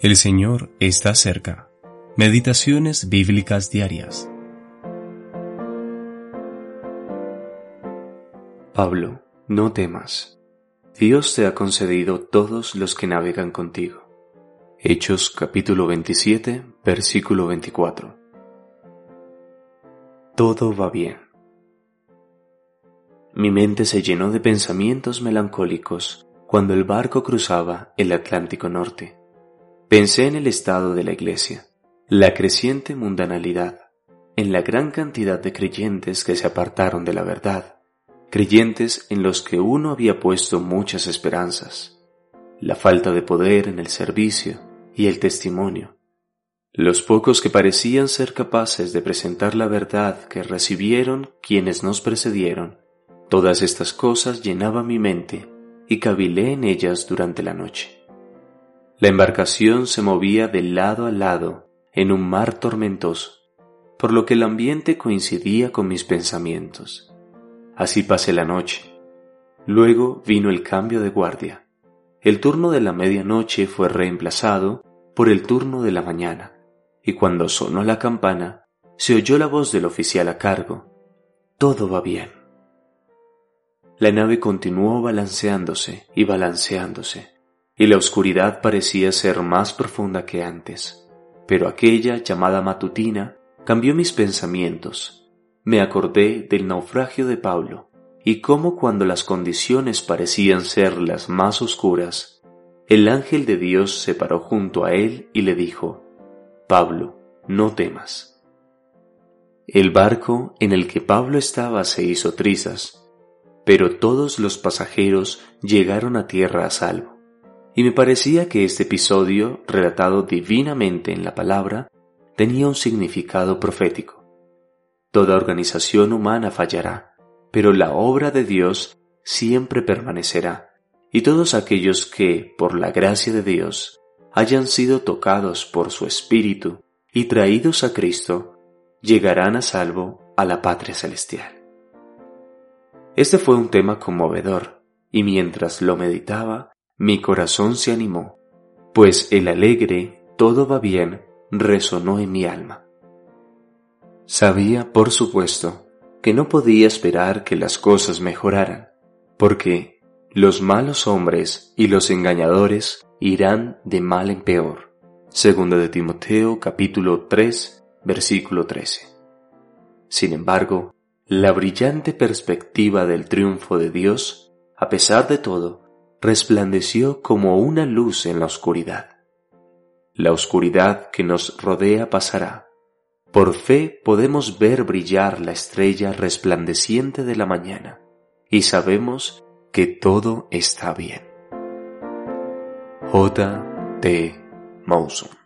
El Señor está cerca. Meditaciones bíblicas diarias. Pablo, no temas. Dios te ha concedido todos los que navegan contigo. Hechos capítulo 27, versículo 24. Todo va bien. Mi mente se llenó de pensamientos melancólicos cuando el barco cruzaba el Atlántico Norte. Pensé en el estado de la Iglesia, la creciente mundanalidad, en la gran cantidad de creyentes que se apartaron de la verdad, creyentes en los que uno había puesto muchas esperanzas, la falta de poder en el servicio y el testimonio, los pocos que parecían ser capaces de presentar la verdad que recibieron quienes nos precedieron, todas estas cosas llenaban mi mente y cavilé en ellas durante la noche. La embarcación se movía de lado a lado en un mar tormentoso, por lo que el ambiente coincidía con mis pensamientos. Así pasé la noche. Luego vino el cambio de guardia. El turno de la medianoche fue reemplazado por el turno de la mañana, y cuando sonó la campana, se oyó la voz del oficial a cargo. Todo va bien. La nave continuó balanceándose y balanceándose y la oscuridad parecía ser más profunda que antes. Pero aquella llamada matutina cambió mis pensamientos. Me acordé del naufragio de Pablo y cómo cuando las condiciones parecían ser las más oscuras, el ángel de Dios se paró junto a él y le dijo, Pablo, no temas. El barco en el que Pablo estaba se hizo trizas, pero todos los pasajeros llegaron a tierra a salvo y me parecía que este episodio, relatado divinamente en la palabra, tenía un significado profético. Toda organización humana fallará, pero la obra de Dios siempre permanecerá, y todos aquellos que, por la gracia de Dios, hayan sido tocados por su Espíritu y traídos a Cristo, llegarán a salvo a la patria celestial. Este fue un tema conmovedor, y mientras lo meditaba, mi corazón se animó, pues el alegre todo va bien resonó en mi alma. Sabía, por supuesto, que no podía esperar que las cosas mejoraran, porque los malos hombres y los engañadores irán de mal en peor. Segunda de Timoteo capítulo 3 versículo 13. Sin embargo, la brillante perspectiva del triunfo de Dios, a pesar de todo, resplandeció como una luz en la oscuridad. La oscuridad que nos rodea pasará. Por fe podemos ver brillar la estrella resplandeciente de la mañana y sabemos que todo está bien. J. T.